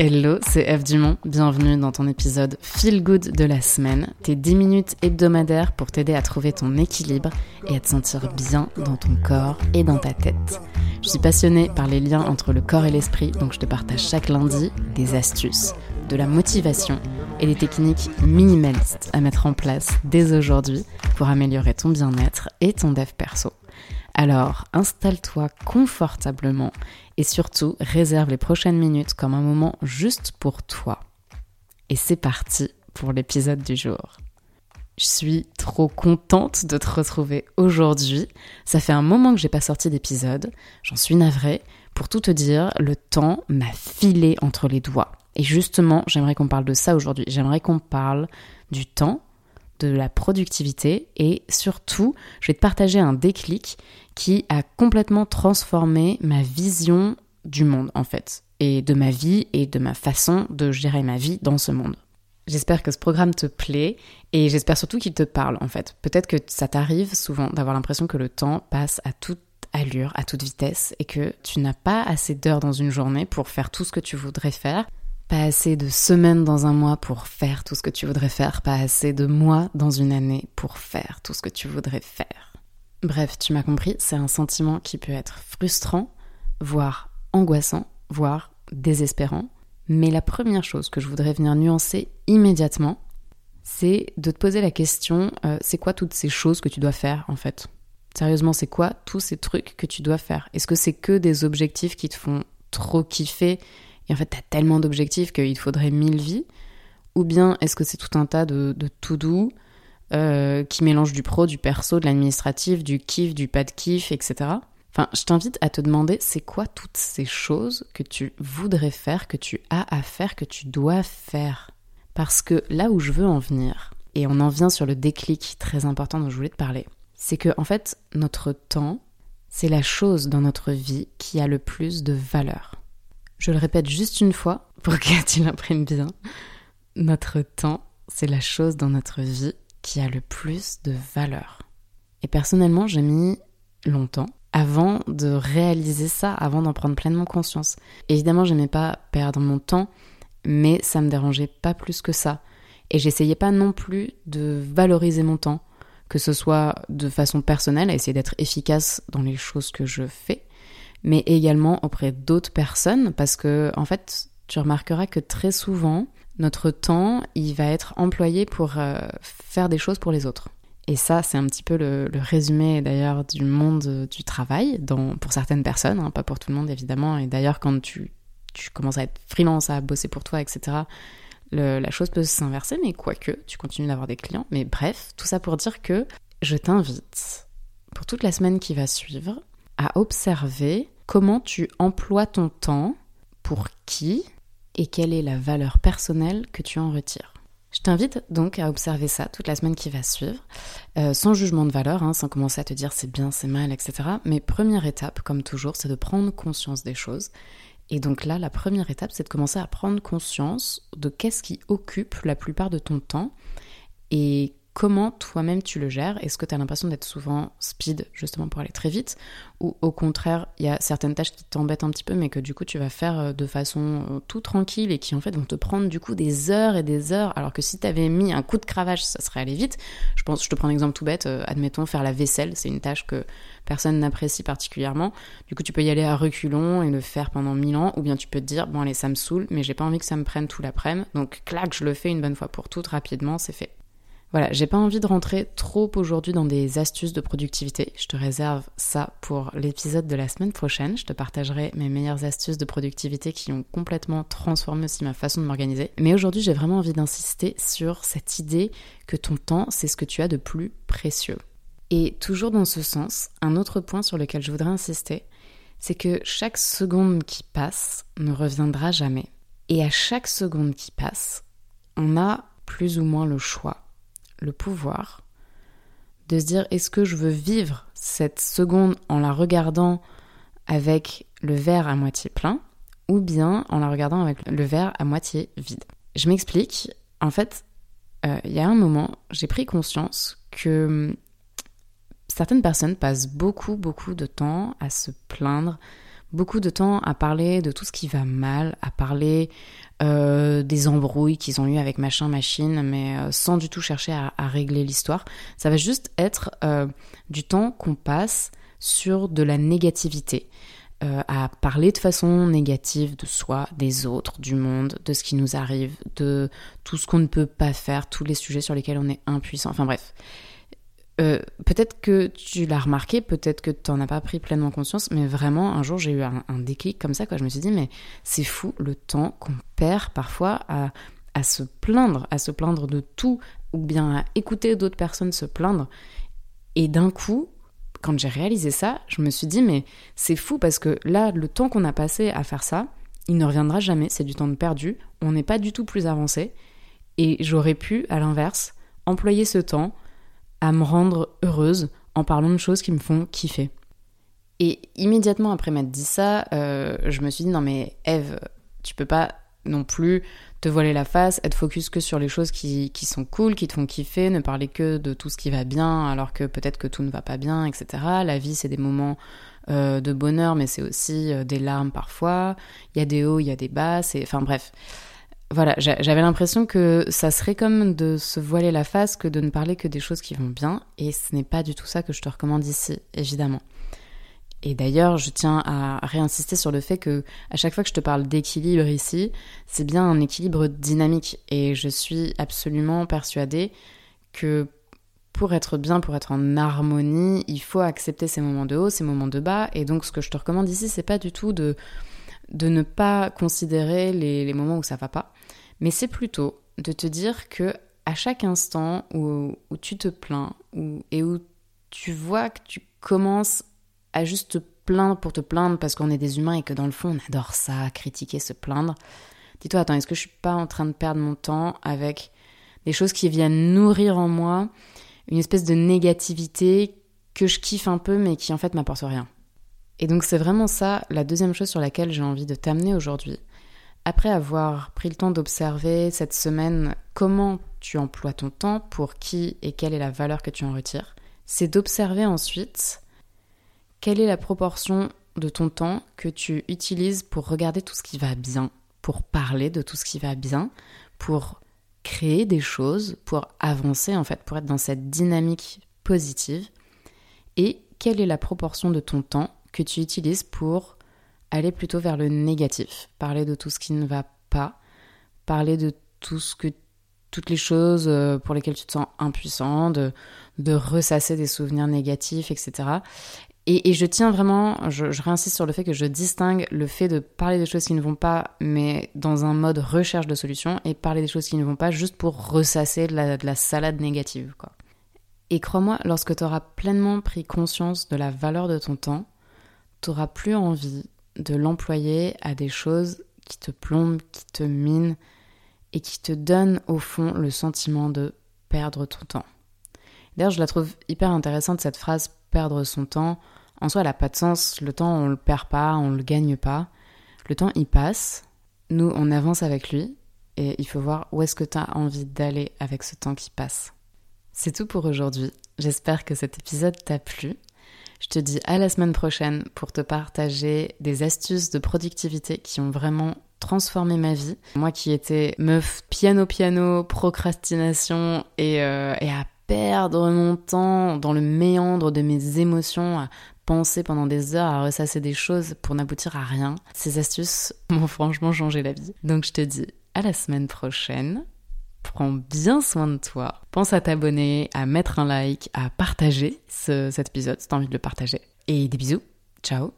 Hello, c'est Eve Dumont. Bienvenue dans ton épisode Feel Good de la semaine, tes 10 minutes hebdomadaires pour t'aider à trouver ton équilibre et à te sentir bien dans ton corps et dans ta tête. Je suis passionnée par les liens entre le corps et l'esprit, donc je te partage chaque lundi des astuces, de la motivation et des techniques minimalistes à mettre en place dès aujourd'hui pour améliorer ton bien-être et ton dev perso. Alors, installe-toi confortablement et surtout réserve les prochaines minutes comme un moment juste pour toi. Et c'est parti pour l'épisode du jour. Je suis trop contente de te retrouver aujourd'hui. Ça fait un moment que j'ai pas sorti d'épisode. J'en suis navrée. Pour tout te dire, le temps m'a filé entre les doigts. Et justement, j'aimerais qu'on parle de ça aujourd'hui. J'aimerais qu'on parle du temps, de la productivité et surtout, je vais te partager un déclic qui a complètement transformé ma vision du monde en fait, et de ma vie et de ma façon de gérer ma vie dans ce monde. J'espère que ce programme te plaît et j'espère surtout qu'il te parle en fait. Peut-être que ça t'arrive souvent d'avoir l'impression que le temps passe à toute allure, à toute vitesse et que tu n'as pas assez d'heures dans une journée pour faire tout ce que tu voudrais faire, pas assez de semaines dans un mois pour faire tout ce que tu voudrais faire, pas assez de mois dans une année pour faire tout ce que tu voudrais faire. Bref, tu m'as compris, c'est un sentiment qui peut être frustrant, voire angoissant, voire désespérant. Mais la première chose que je voudrais venir nuancer immédiatement, c'est de te poser la question, euh, c'est quoi toutes ces choses que tu dois faire en fait? Sérieusement, c'est quoi tous ces trucs que tu dois faire? Est-ce que c'est que des objectifs qui te font trop kiffer? Et en fait t'as tellement d'objectifs qu'il te faudrait mille vies Ou bien est-ce que c'est tout un tas de, de tout doux euh, qui mélange du pro, du perso, de l'administratif, du kiff, du pas de kiff, etc. Enfin, je t'invite à te demander c'est quoi toutes ces choses que tu voudrais faire, que tu as à faire, que tu dois faire? Parce que là où je veux en venir, et on en vient sur le déclic très important dont je voulais te parler, c'est que en fait, notre temps, c'est la chose dans notre vie qui a le plus de valeur. Je le répète juste une fois pour que tu l'imprimes bien. Notre temps, c'est la chose dans notre vie qui a le plus de valeur. Et personnellement, j'ai mis longtemps avant de réaliser ça, avant d'en prendre pleinement conscience. Évidemment, j'aimais pas perdre mon temps, mais ça me dérangeait pas plus que ça. Et j'essayais pas non plus de valoriser mon temps, que ce soit de façon personnelle, à essayer d'être efficace dans les choses que je fais, mais également auprès d'autres personnes, parce que en fait, tu remarqueras que très souvent, notre temps, il va être employé pour euh, faire des choses pour les autres. Et ça, c'est un petit peu le, résumé d'ailleurs du monde du travail, pour certaines personnes, hein, pas pour tout le monde évidemment. Et d'ailleurs, quand tu, commences à être freelance, à bosser pour toi, etc., la chose peut s'inverser, mais quoique, tu continues d'avoir des clients. Mais bref, tout ça pour dire que je t'invite, pour toute la semaine qui va suivre, observer comment tu emploies ton temps, pour qui, et quelle est la valeur personnelle que tu en retires. Je t'invite donc à observer ça toute la semaine qui va suivre, euh, sans jugement de valeur, hein, sans commencer à te dire c'est bien, c'est mal, etc. Mais première étape, comme toujours, c'est de prendre conscience des choses. Et donc là, la première étape, c'est de commencer à prendre conscience de qu'est-ce qui occupe la plupart de ton temps et comment toi-même tu le gères Est-ce que tu as l'impression d'être souvent speed justement pour aller très vite? Ou au contraire, il y a certaines tâches qui t'embêtent un petit peu mais que du coup tu vas faire euh, de façon euh, tout tranquille et qui en fait vont te prendre du coup des heures et des heures alors que si tu avais mis un coup de cravache ça serait allé vite. Je pense, je te prends un exemple tout bête, euh, admettons faire la vaisselle, c'est une tâche que personne n'apprécie particulièrement. Du coup tu peux y aller à reculons et le faire pendant mille ans ou bien tu peux te dire bon allez ça me saoule mais j'ai pas envie que ça me prenne tout l'après-midi donc clac je le fais une bonne fois pour toutes rapidement c'est fait. Voilà, j'ai pas envie de rentrer trop aujourd'hui dans des astuces de productivité. Je te réserve ça pour l'épisode de la semaine prochaine. Je te partagerai mes meilleures astuces de productivité qui ont complètement transformé aussi ma façon de m'organiser. Mais aujourd'hui, j'ai vraiment envie d'insister sur cette idée que ton temps, c'est ce que tu as de plus précieux. Et toujours dans ce sens, un autre point sur lequel je voudrais insister, c'est que chaque seconde qui passe ne reviendra jamais. Et à chaque seconde qui passe, on a plus ou moins le choix le pouvoir de se dire est-ce que je veux vivre cette seconde en la regardant avec le verre à moitié plein ou bien en la regardant avec le verre à moitié vide? Je m'explique. En fait, euh, il y a un moment, j'ai pris conscience que hum, certaines personnes passent beaucoup, beaucoup de temps à se plaindre beaucoup de temps à parler de tout ce qui va mal, à parler euh, des embrouilles qu'ils ont eu avec machin, machine, mais euh, sans du tout chercher à, régler l'histoire. Ça va juste être euh, du temps qu'on passe sur de la négativité. à parler de façon négative de soi, des autres, du monde, de ce qui nous arrive, de tout ce qu'on ne peut pas faire, tous les sujets sur lesquels on est impuissant. Enfin bref, euh, peut-être que tu l'as remarqué, peut-être que tu n'en as pas pris pleinement conscience, mais vraiment, un jour, j'ai eu un, déclic comme ça, quoi. Je me suis dit, mais c'est fou le temps qu'on perd parfois à, se plaindre, à se plaindre de tout, ou bien à écouter d'autres personnes se plaindre. Et d'un coup, quand j'ai réalisé ça, je me suis dit, mais c'est fou parce que là, le temps qu'on a passé à faire ça, il ne reviendra jamais, c'est du temps perdu, on n'est pas du tout plus avancé, et j'aurais pu, à l'inverse, employer ce temps à me rendre heureuse en parlant de choses qui me font kiffer. Et immédiatement après m'être dit ça, euh, je me suis dit non mais Eve, tu peux pas non plus te voiler la face, être focus que sur les choses qui, qui, sont cool, qui te font kiffer, ne parler que de tout ce qui va bien alors que peut-être que tout ne va pas bien, etc. La vie c'est des moments euh, de bonheur mais c'est aussi euh, des larmes parfois, il y a des hauts, il y a des bas, c'est... Enfin bref, voilà, j'avais l'impression que ça serait comme de se voiler la face que de ne parler que des choses qui vont bien, et ce n'est pas du tout ça que je te recommande ici, évidemment. Et d'ailleurs, je tiens à réinsister sur le fait que à chaque fois que je te parle d'équilibre ici, c'est bien un équilibre dynamique, et je suis absolument persuadée que pour être bien, pour être en harmonie, il faut accepter ces moments de haut, ces moments de bas, et donc ce que je te recommande ici, c'est pas du tout de de ne pas considérer les, moments où ça va pas, mais c'est plutôt de te dire que à chaque instant où, tu te plains et où tu vois que tu commences à juste te plaindre pour te plaindre parce qu'on est des humains et que dans le fond on adore ça, critiquer, se plaindre, dis-toi attends, est-ce que je suis pas en train de perdre mon temps avec des choses qui viennent nourrir en moi une espèce de négativité que je kiffe un peu mais qui en fait m'apporte rien? Et donc c'est vraiment ça la deuxième chose sur laquelle j'ai envie de t'amener aujourd'hui. Après avoir pris le temps d'observer cette semaine comment tu emploies ton temps, pour qui et quelle est la valeur que tu en retires, c'est d'observer ensuite quelle est la proportion de ton temps que tu utilises pour regarder tout ce qui va bien, pour parler de tout ce qui va bien, pour créer des choses, pour avancer en fait, pour être dans cette dynamique positive, et quelle est la proportion de ton temps que tu utilises pour aller plutôt vers le négatif, parler de tout ce qui ne va pas, parler de tout ce que toutes les choses euh, pour lesquelles tu te sens impuissant, de, ressasser des souvenirs négatifs, etc. Et, je tiens vraiment, je, réinsiste sur le fait que je distingue le fait de parler des choses qui ne vont pas, mais dans un mode recherche de solutions, et parler des choses qui ne vont pas juste pour ressasser de la, de la salade négative. Et crois-moi, lorsque tu auras pleinement pris conscience de la valeur de ton temps, t'auras plus envie de l'employer à des choses qui te plombent, qui te minent et qui te donnent au fond le sentiment de perdre ton temps. D'ailleurs, je la trouve hyper intéressante cette phrase perdre son temps. En soi, elle n'a pas de sens. Le temps, on le perd pas, on le gagne pas. Le temps, il passe. Nous, on avance avec lui et il faut voir où est-ce que tu as envie d'aller avec ce temps qui passe. C'est tout pour aujourd'hui. J'espère que cet épisode t'a plu. Je te dis à la semaine prochaine pour te partager des astuces de productivité qui ont vraiment transformé ma vie. Moi qui étais meuf piano-piano, procrastination et, euh, et à perdre mon temps dans le méandre de mes émotions, à penser pendant des heures, à ressasser des choses pour n'aboutir à rien. Ces astuces m'ont franchement changé la vie. Donc je te dis à la semaine prochaine prends bien soin de toi. Pense à t'abonner, à mettre un like, à partager cet épisode si t'as envie de le partager. Et des bisous. Ciao